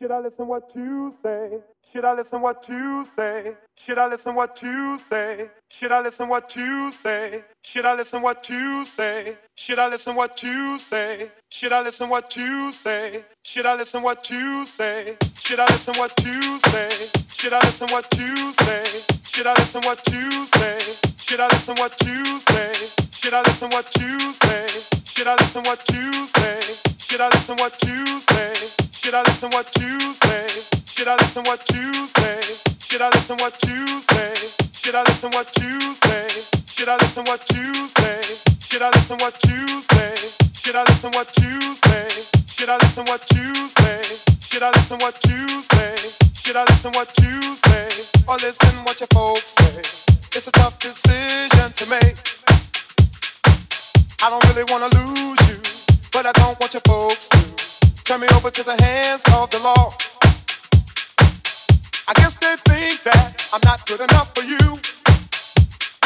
Should I listen what you say? Should I listen what you say? Should I listen what you say? Should I listen what you say? Should I listen what you say? Should I listen what you say? Should I listen what you say? Should I listen what you say? Should I listen what you say? Should I listen what you say? Should I listen what you say? Should I listen what you say? Should I listen what you say? Should I listen what you say? Should I listen what you say? Should I listen what you say? Should I listen what you say? Should I listen what you say? Should I listen what you say? Should I listen what you say? Should I listen what you say? Should I listen what you say? Should I listen what you say? Should I listen what you say? Should I listen what you say? Or listen what your folks say? It's a tough decision to make. I don't really wanna lose you, but I don't want your folks to turn me over to the hands of the law. I guess they think that I'm not good enough for you.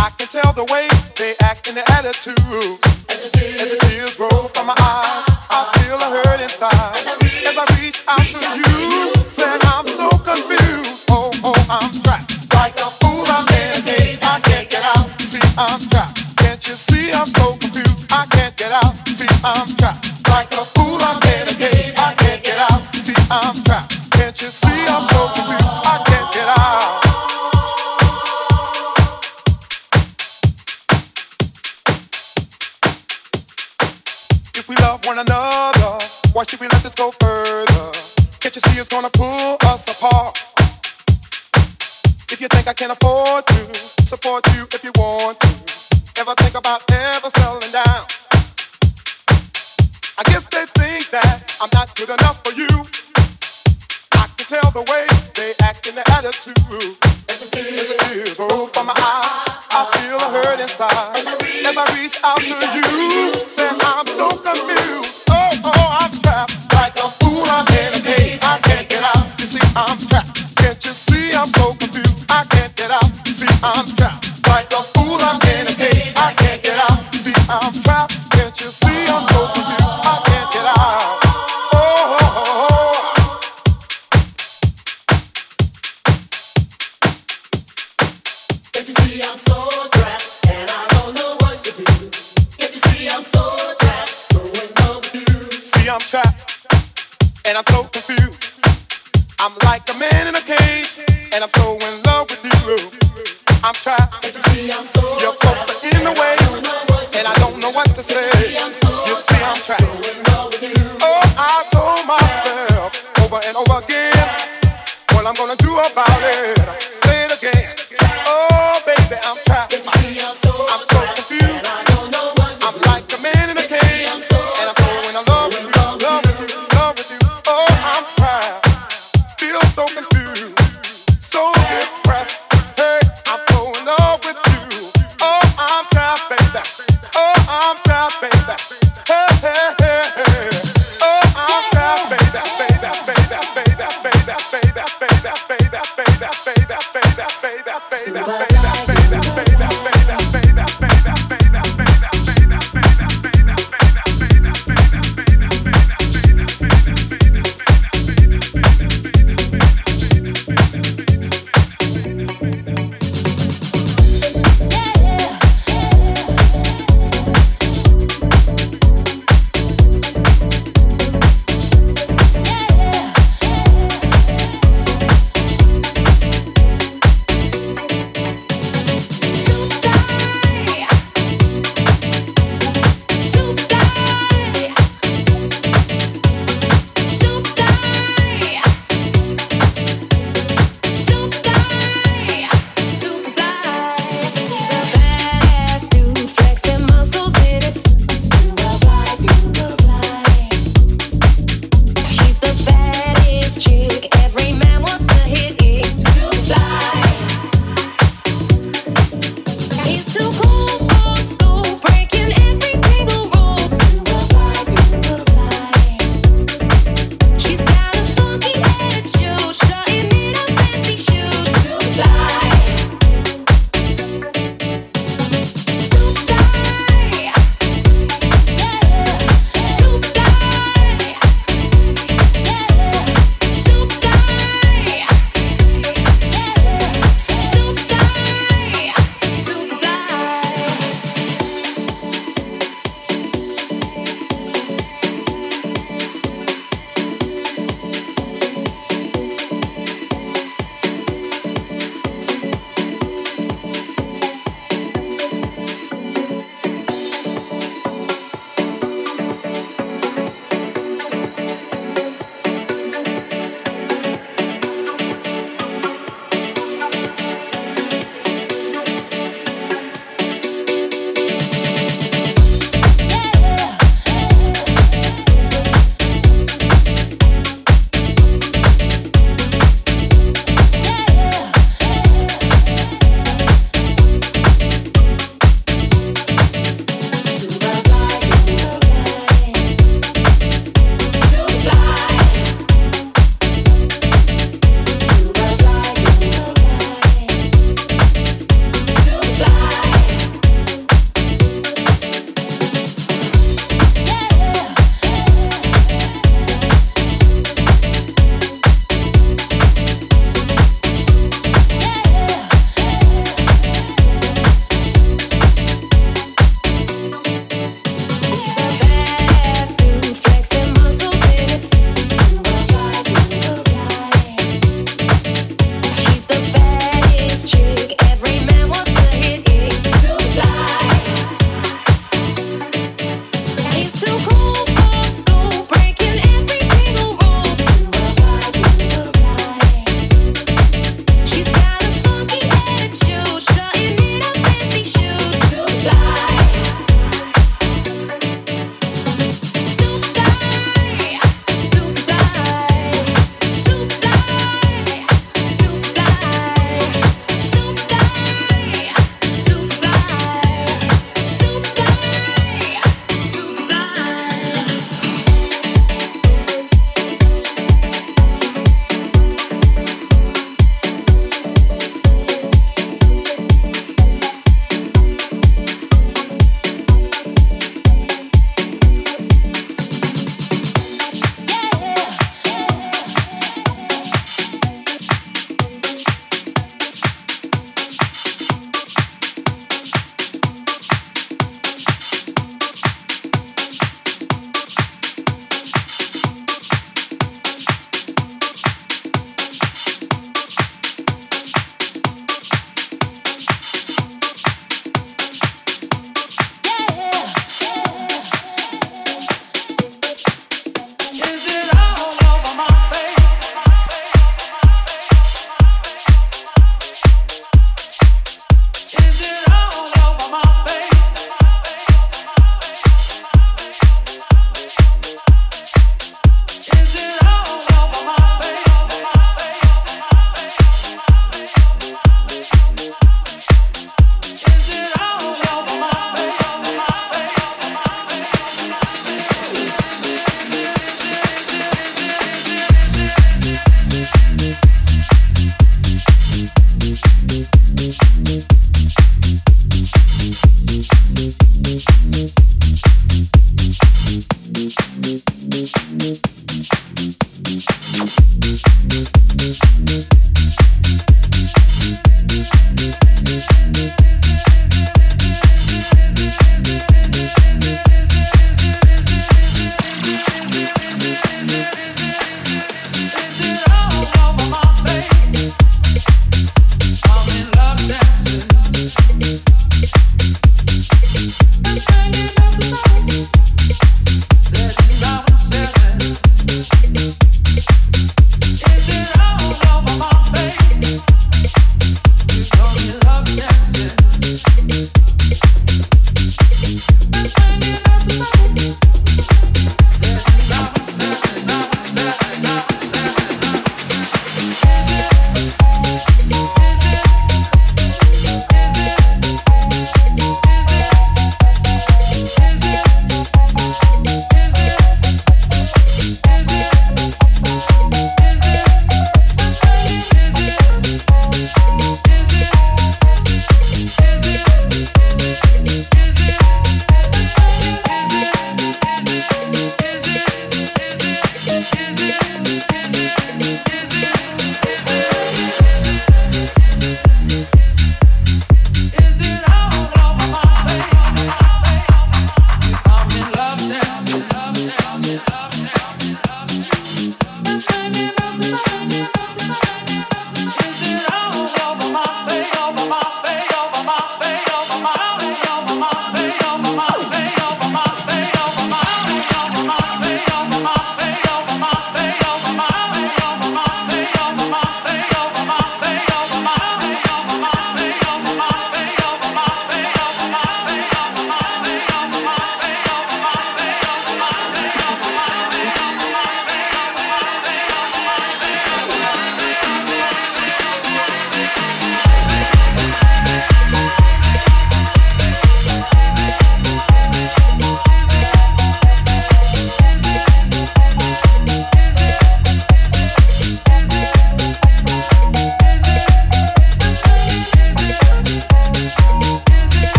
I can tell the way they act and their attitude. As the tears roll from my eyes, I feel a hurt inside. As I reach out to you, said I'm so confused. Oh, oh, I'm trapped. Like a fool, I'm in a cage. I can't get out. See, I'm trapped. Can't you see I'm so confused? I can't get out. See, I'm trapped. You it's gonna pull us apart? If you think I can afford to support you if you want to, ever think about ever settling down? I guess they think that I'm not good enough for you. I can tell the way they act and their attitude. As the tears roll from my eyes, I feel a hurt inside. As I reach out to you, say I'm going. I'm gonna do about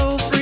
so free.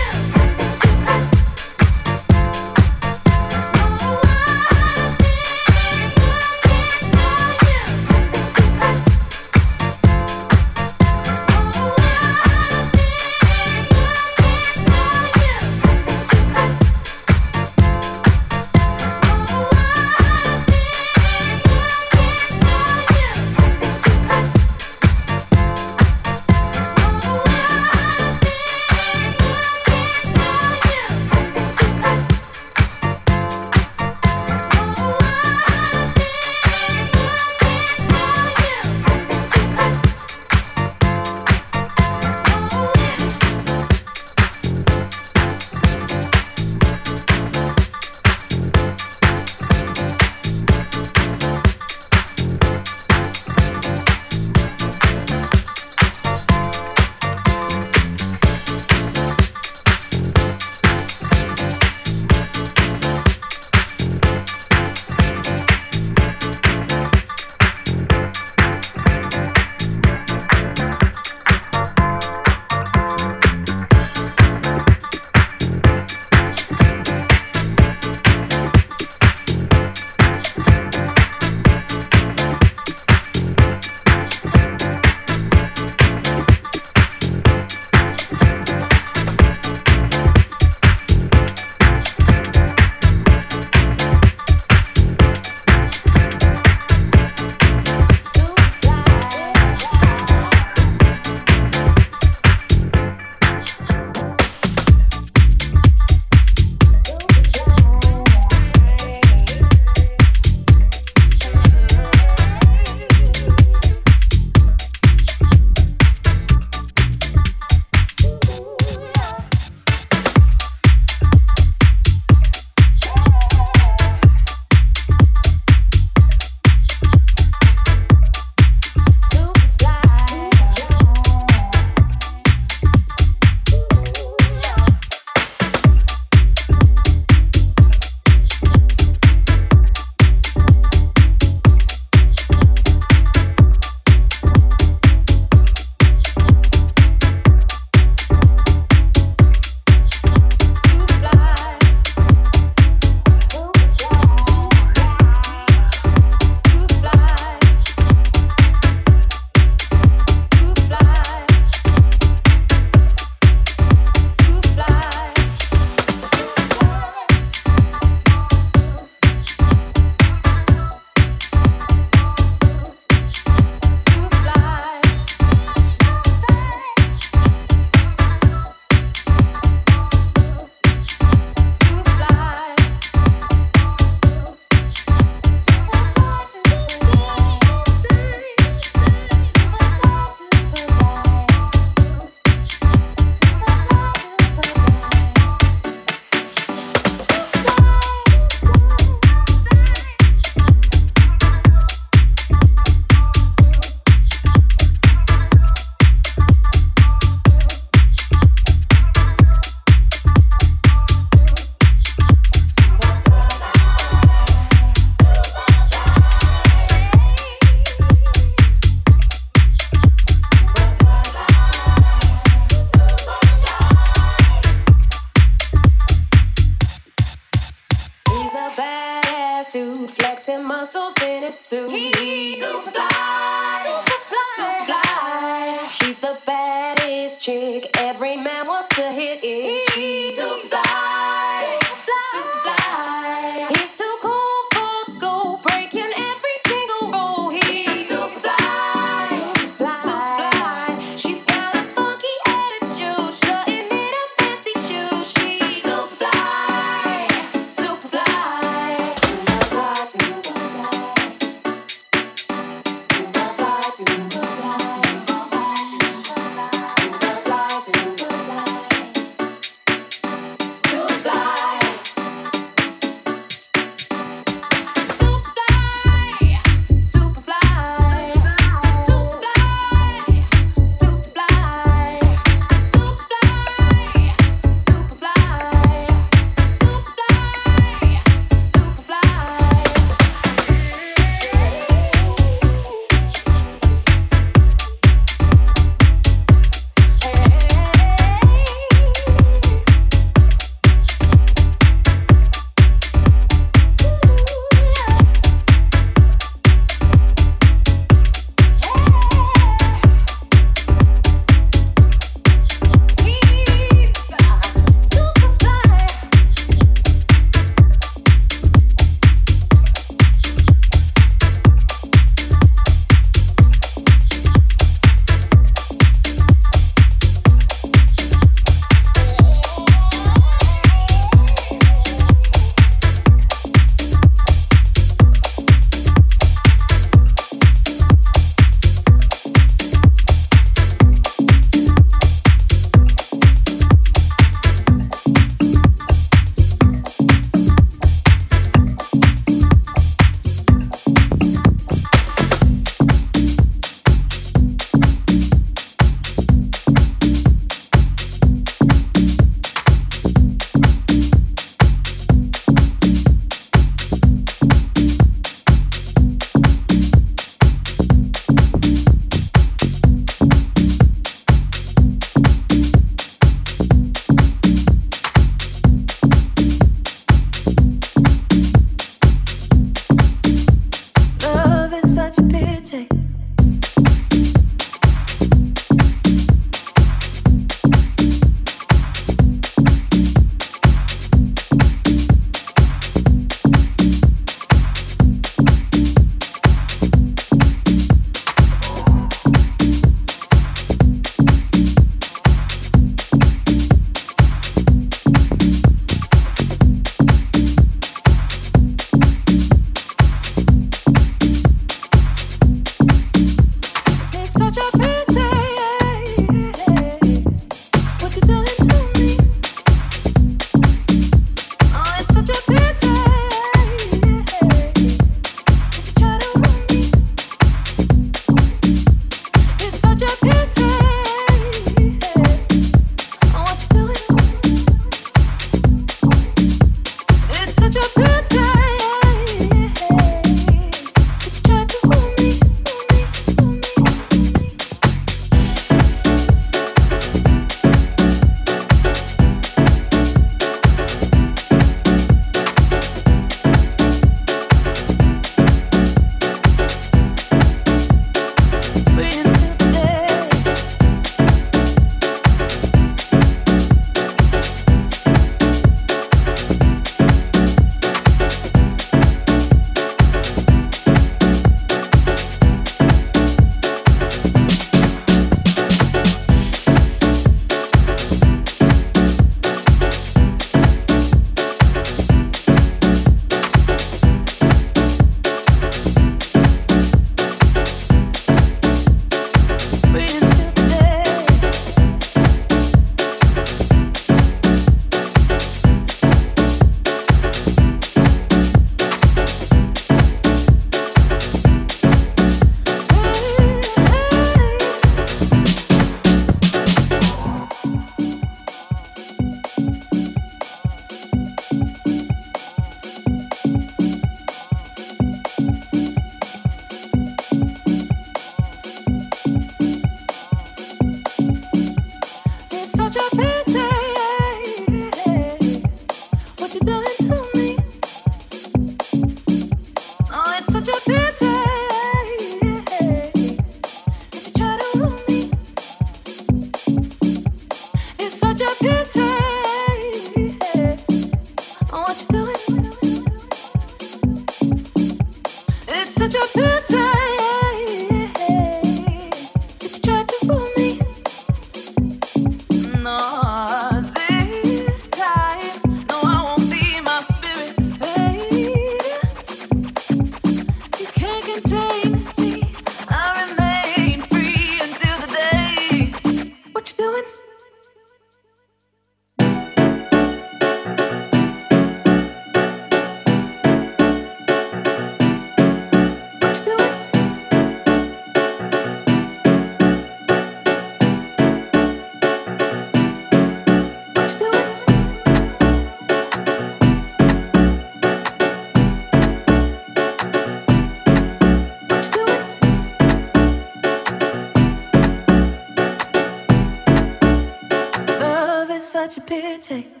say?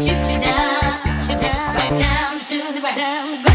Shoot you down, shoot you down, right down to the ground.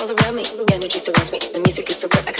all around me. Energy surrounds me. The music is so good.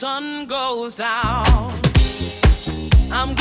Sun goes down. I'm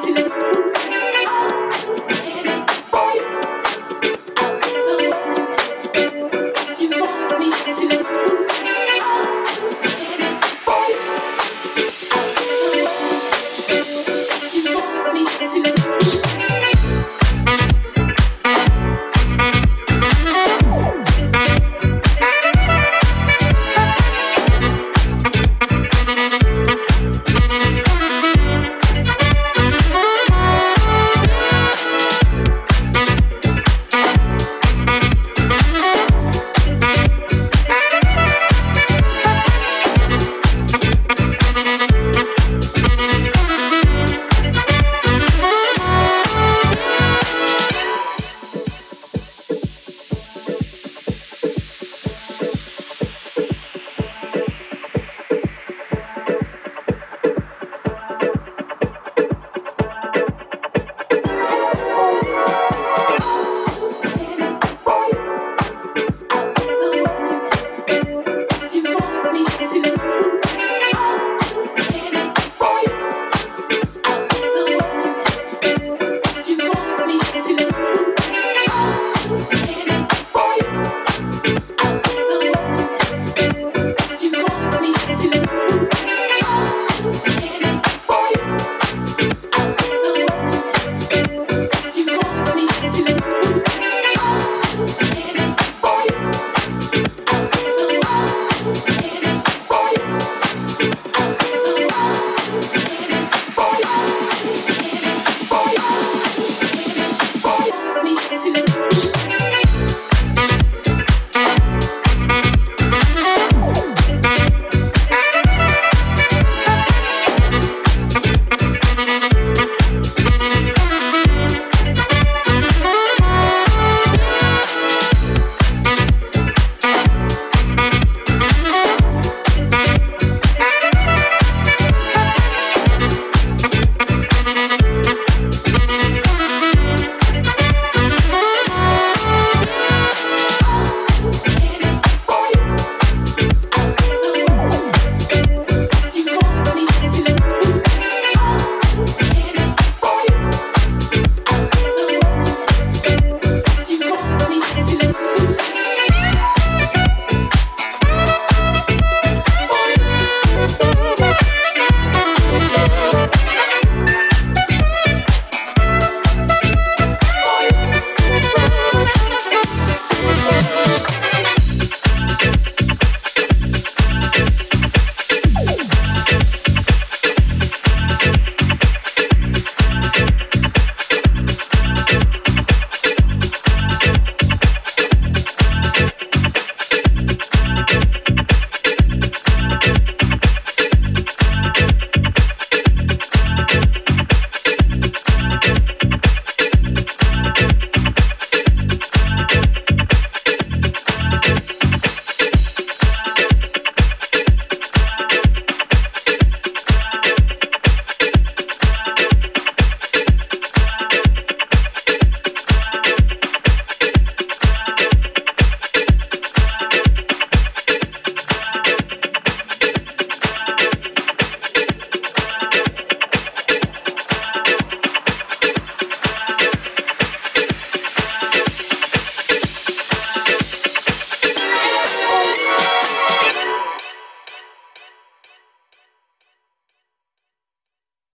to